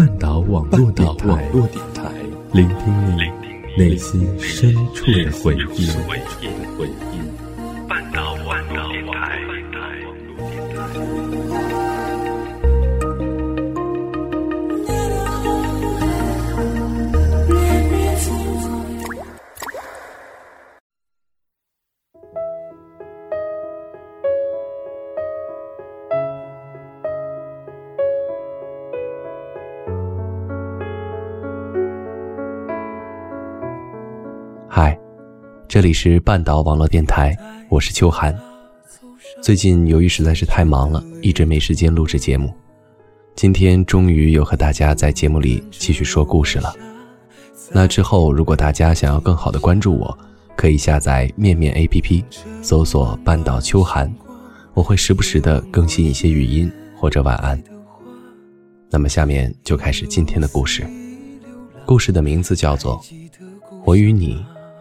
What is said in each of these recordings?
半岛网络电台，聆听你内心深处的回忆。这里是半岛网络电台，我是秋寒。最近由于实在是太忙了，一直没时间录制节目。今天终于有和大家在节目里继续说故事了。那之后，如果大家想要更好的关注我，可以下载面面 APP，搜索“半岛秋寒”，我会时不时的更新一些语音或者晚安。那么下面就开始今天的故事。故事的名字叫做《我与你》。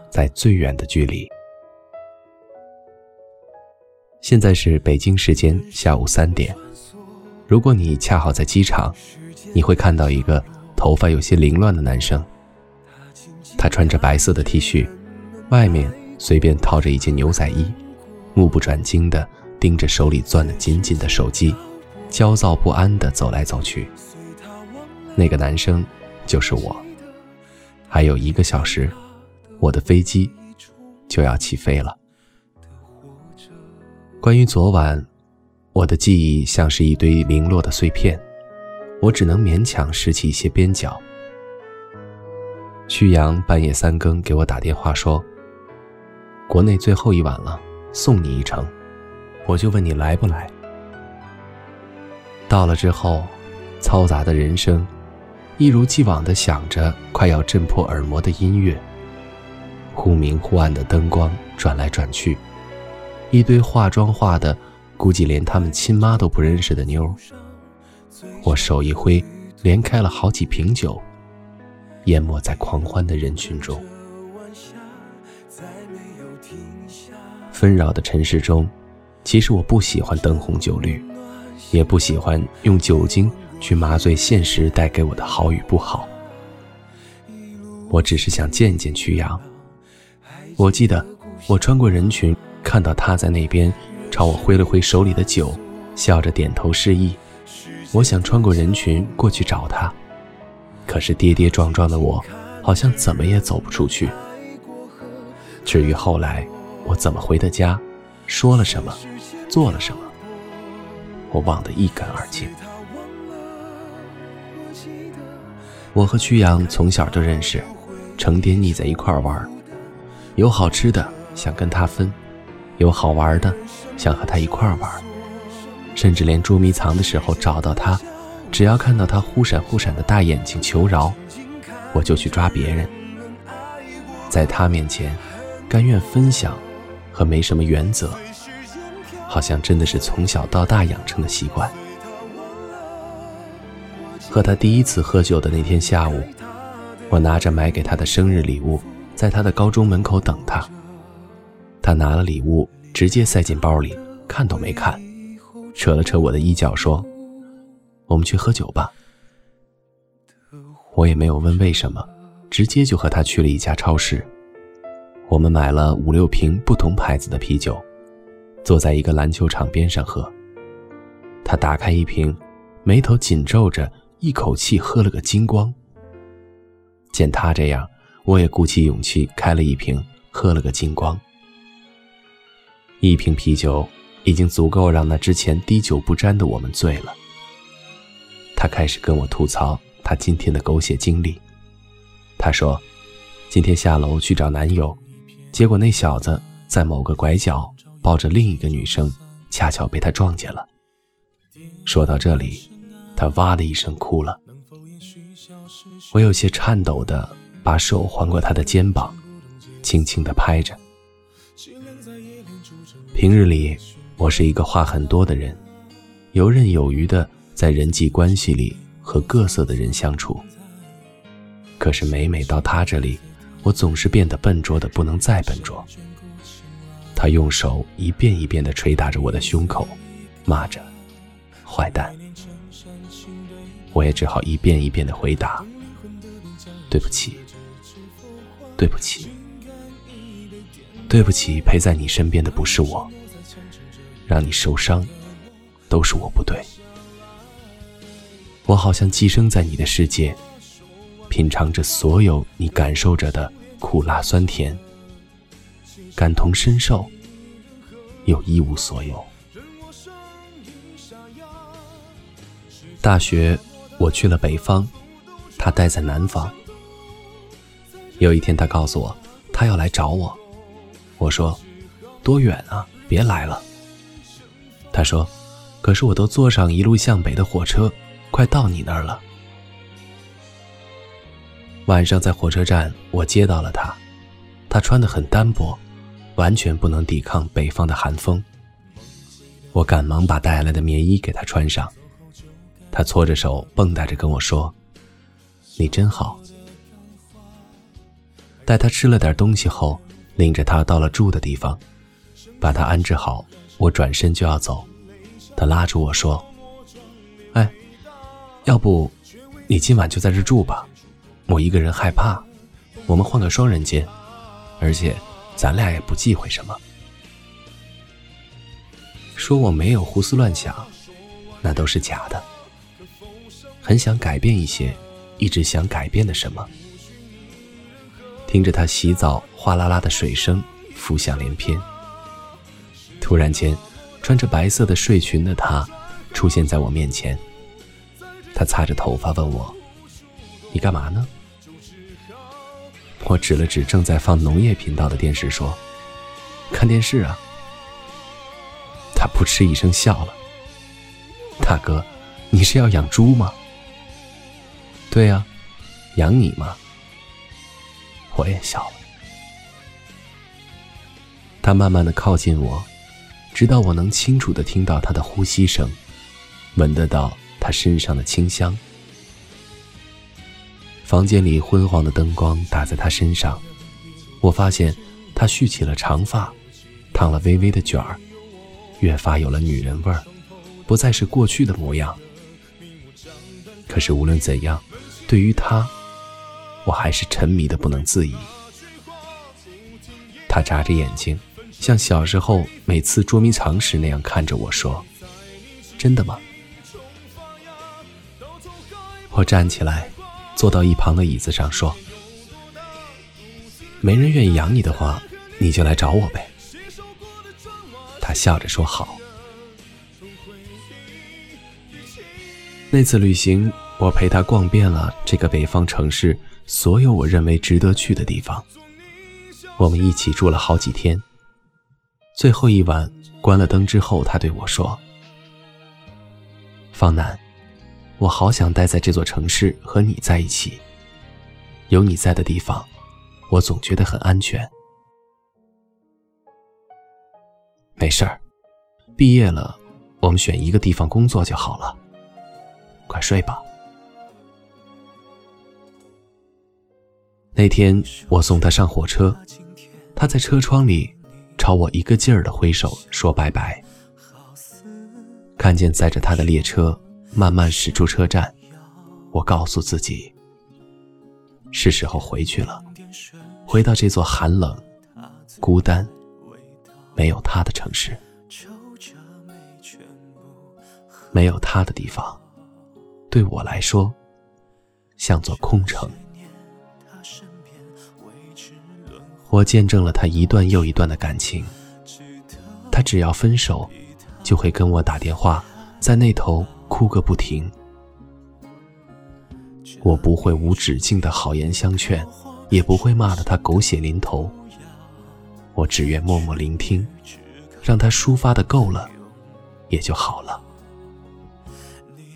在最远的距离。现在是北京时间下午三点。如果你恰好在机场，你会看到一个头发有些凌乱的男生。他穿着白色的 T 恤，外面随便套着一件牛仔衣，目不转睛的盯着手里攥得紧紧的手机，焦躁不安的走来走去。那个男生就是我。还有一个小时。我的飞机就要起飞了。关于昨晚，我的记忆像是一堆零落的碎片，我只能勉强拾起一些边角。旭阳半夜三更给我打电话说：“国内最后一晚了，送你一程。”我就问你来不来。到了之后，嘈杂的人声，一如既往的响着快要震破耳膜的音乐。忽明忽暗的灯光转来转去，一堆化妆化的，估计连他们亲妈都不认识的妞。我手一挥，连开了好几瓶酒，淹没在狂欢的人群中。纷扰的尘世中，其实我不喜欢灯红酒绿，也不喜欢用酒精去麻醉现实带给我的好与不好。我只是想见见曲阳。我记得，我穿过人群，看到他在那边朝我挥了挥手里的酒，笑着点头示意。我想穿过人群过去找他，可是跌跌撞撞的我，好像怎么也走不出去。至于后来我怎么回的家，说了什么，做了什么，我忘得一干二净。我和曲阳从小就认识，成天腻在一块玩。有好吃的想跟他分，有好玩的想和他一块玩，甚至连捉迷藏的时候找到他，只要看到他忽闪忽闪的大眼睛求饶，我就去抓别人。在他面前，甘愿分享和没什么原则，好像真的是从小到大养成的习惯。和他第一次喝酒的那天下午，我拿着买给他的生日礼物。在他的高中门口等他，他拿了礼物，直接塞进包里，看都没看，扯了扯我的衣角，说：“我们去喝酒吧。”我也没有问为什么，直接就和他去了一家超市。我们买了五六瓶不同牌子的啤酒，坐在一个篮球场边上喝。他打开一瓶，眉头紧皱着，一口气喝了个精光。见他这样。我也鼓起勇气开了一瓶，喝了个精光。一瓶啤酒已经足够让那之前滴酒不沾的我们醉了。他开始跟我吐槽他今天的狗血经历。他说，今天下楼去找男友，结果那小子在某个拐角抱着另一个女生，恰巧被他撞见了。说到这里，他哇的一声哭了。我有些颤抖的。把手环过他的肩膀，轻轻地拍着。平日里，我是一个话很多的人，游刃有余的在人际关系里和各色的人相处。可是每每到他这里，我总是变得笨拙的不能再笨拙。他用手一遍一遍地捶打着我的胸口，骂着：“坏蛋。”我也只好一遍一遍的回答：“对不起，对不起，对不起，陪在你身边的不是我，让你受伤，都是我不对。我好像寄生在你的世界，品尝着所有你感受着的苦辣酸甜，感同身受，又一无所有。大学。”我去了北方，他待在南方。有一天，他告诉我，他要来找我。我说：“多远啊？别来了。”他说：“可是我都坐上一路向北的火车，快到你那儿了。”晚上在火车站，我接到了他。他穿得很单薄，完全不能抵抗北方的寒风。我赶忙把带来的棉衣给他穿上。他搓着手，蹦跶着跟我说：“你真好。”带他吃了点东西后，领着他到了住的地方，把他安置好。我转身就要走，他拉住我说：“哎，要不你今晚就在这住吧？我一个人害怕，我们换个双人间，而且咱俩也不忌讳什么。”说我没有胡思乱想，那都是假的。很想改变一些，一直想改变的什么。听着他洗澡哗啦啦的水声，浮想联翩。突然间，穿着白色的睡裙的他出现在我面前。他擦着头发问我：“你干嘛呢？”我指了指正在放农业频道的电视说：“看电视啊。”他扑哧一声笑了：“大哥，你是要养猪吗？”对呀，养你吗？我也笑了。他慢慢的靠近我，直到我能清楚的听到他的呼吸声，闻得到他身上的清香。房间里昏黄的灯光打在他身上，我发现他蓄起了长发，烫了微微的卷儿，越发有了女人味儿，不再是过去的模样。可是无论怎样。对于他，我还是沉迷的不能自已。他眨着眼睛，像小时候每次捉迷藏时那样看着我说：“真的吗？”我站起来，坐到一旁的椅子上说：“没人愿意养你的话，你就来找我呗。”他笑着说：“好。”那次旅行。我陪他逛遍了这个北方城市所有我认为值得去的地方。我们一起住了好几天。最后一晚关了灯之后，他对我说：“方南，我好想待在这座城市和你在一起。有你在的地方，我总觉得很安全。没事儿，毕业了，我们选一个地方工作就好了。快睡吧。”那天我送他上火车，他在车窗里朝我一个劲儿的挥手说拜拜。看见载着他的列车慢慢驶出车站，我告诉自己，是时候回去了，回到这座寒冷、孤单、没有他的城市，没有他的地方，对我来说像座空城。我见证了他一段又一段的感情，他只要分手，就会跟我打电话，在那头哭个不停。我不会无止境的好言相劝，也不会骂得他狗血淋头。我只愿默默聆听，让他抒发的够了，也就好了。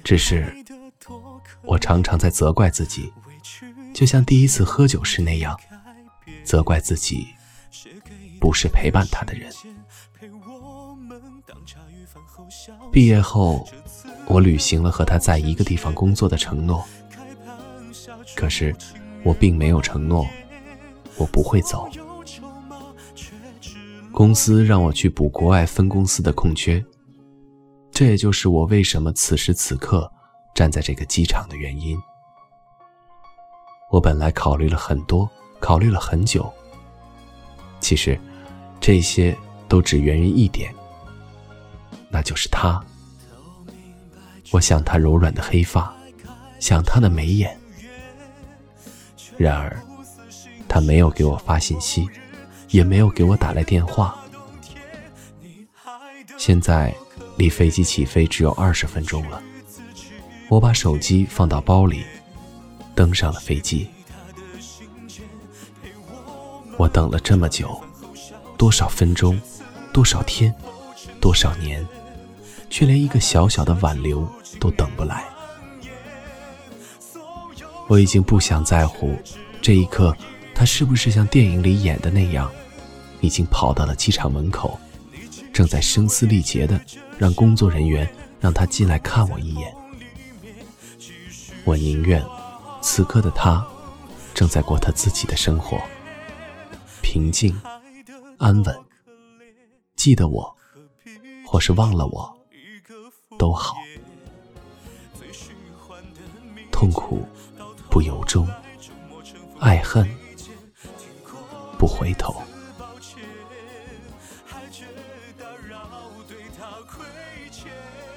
只是，我常常在责怪自己，就像第一次喝酒时那样。责怪自己不是陪伴他的人。毕业后，我履行了和他在一个地方工作的承诺。可是，我并没有承诺我不会走。公司让我去补国外分公司的空缺，这也就是我为什么此时此刻站在这个机场的原因。我本来考虑了很多，考虑了很久。其实，这些都只源于一点，那就是他。我想他柔软的黑发，想他的眉眼。然而，他没有给我发信息，也没有给我打来电话。现在离飞机起飞只有二十分钟了，我把手机放到包里，登上了飞机。我等了这么久，多少分钟，多少天，多少年，却连一个小小的挽留都等不来。我已经不想在乎这一刻，他是不是像电影里演的那样，已经跑到了机场门口，正在声嘶力竭的让工作人员让他进来看我一眼。我宁愿此刻的他正在过他自己的生活，平静、安稳，记得我，或是忘了我，都好。痛苦。不由衷，爱恨不回头。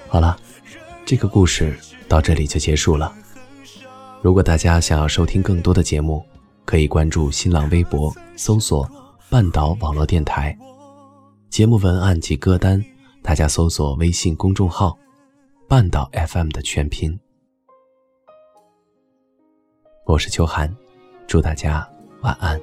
好了，这个故事到这里就结束了。如果大家想要收听更多的节目，可以关注新浪微博，搜索“半岛网络电台”。节目文案及歌单，大家搜索微信公众号“半岛 FM” 的全拼。我是秋寒，祝大家晚安。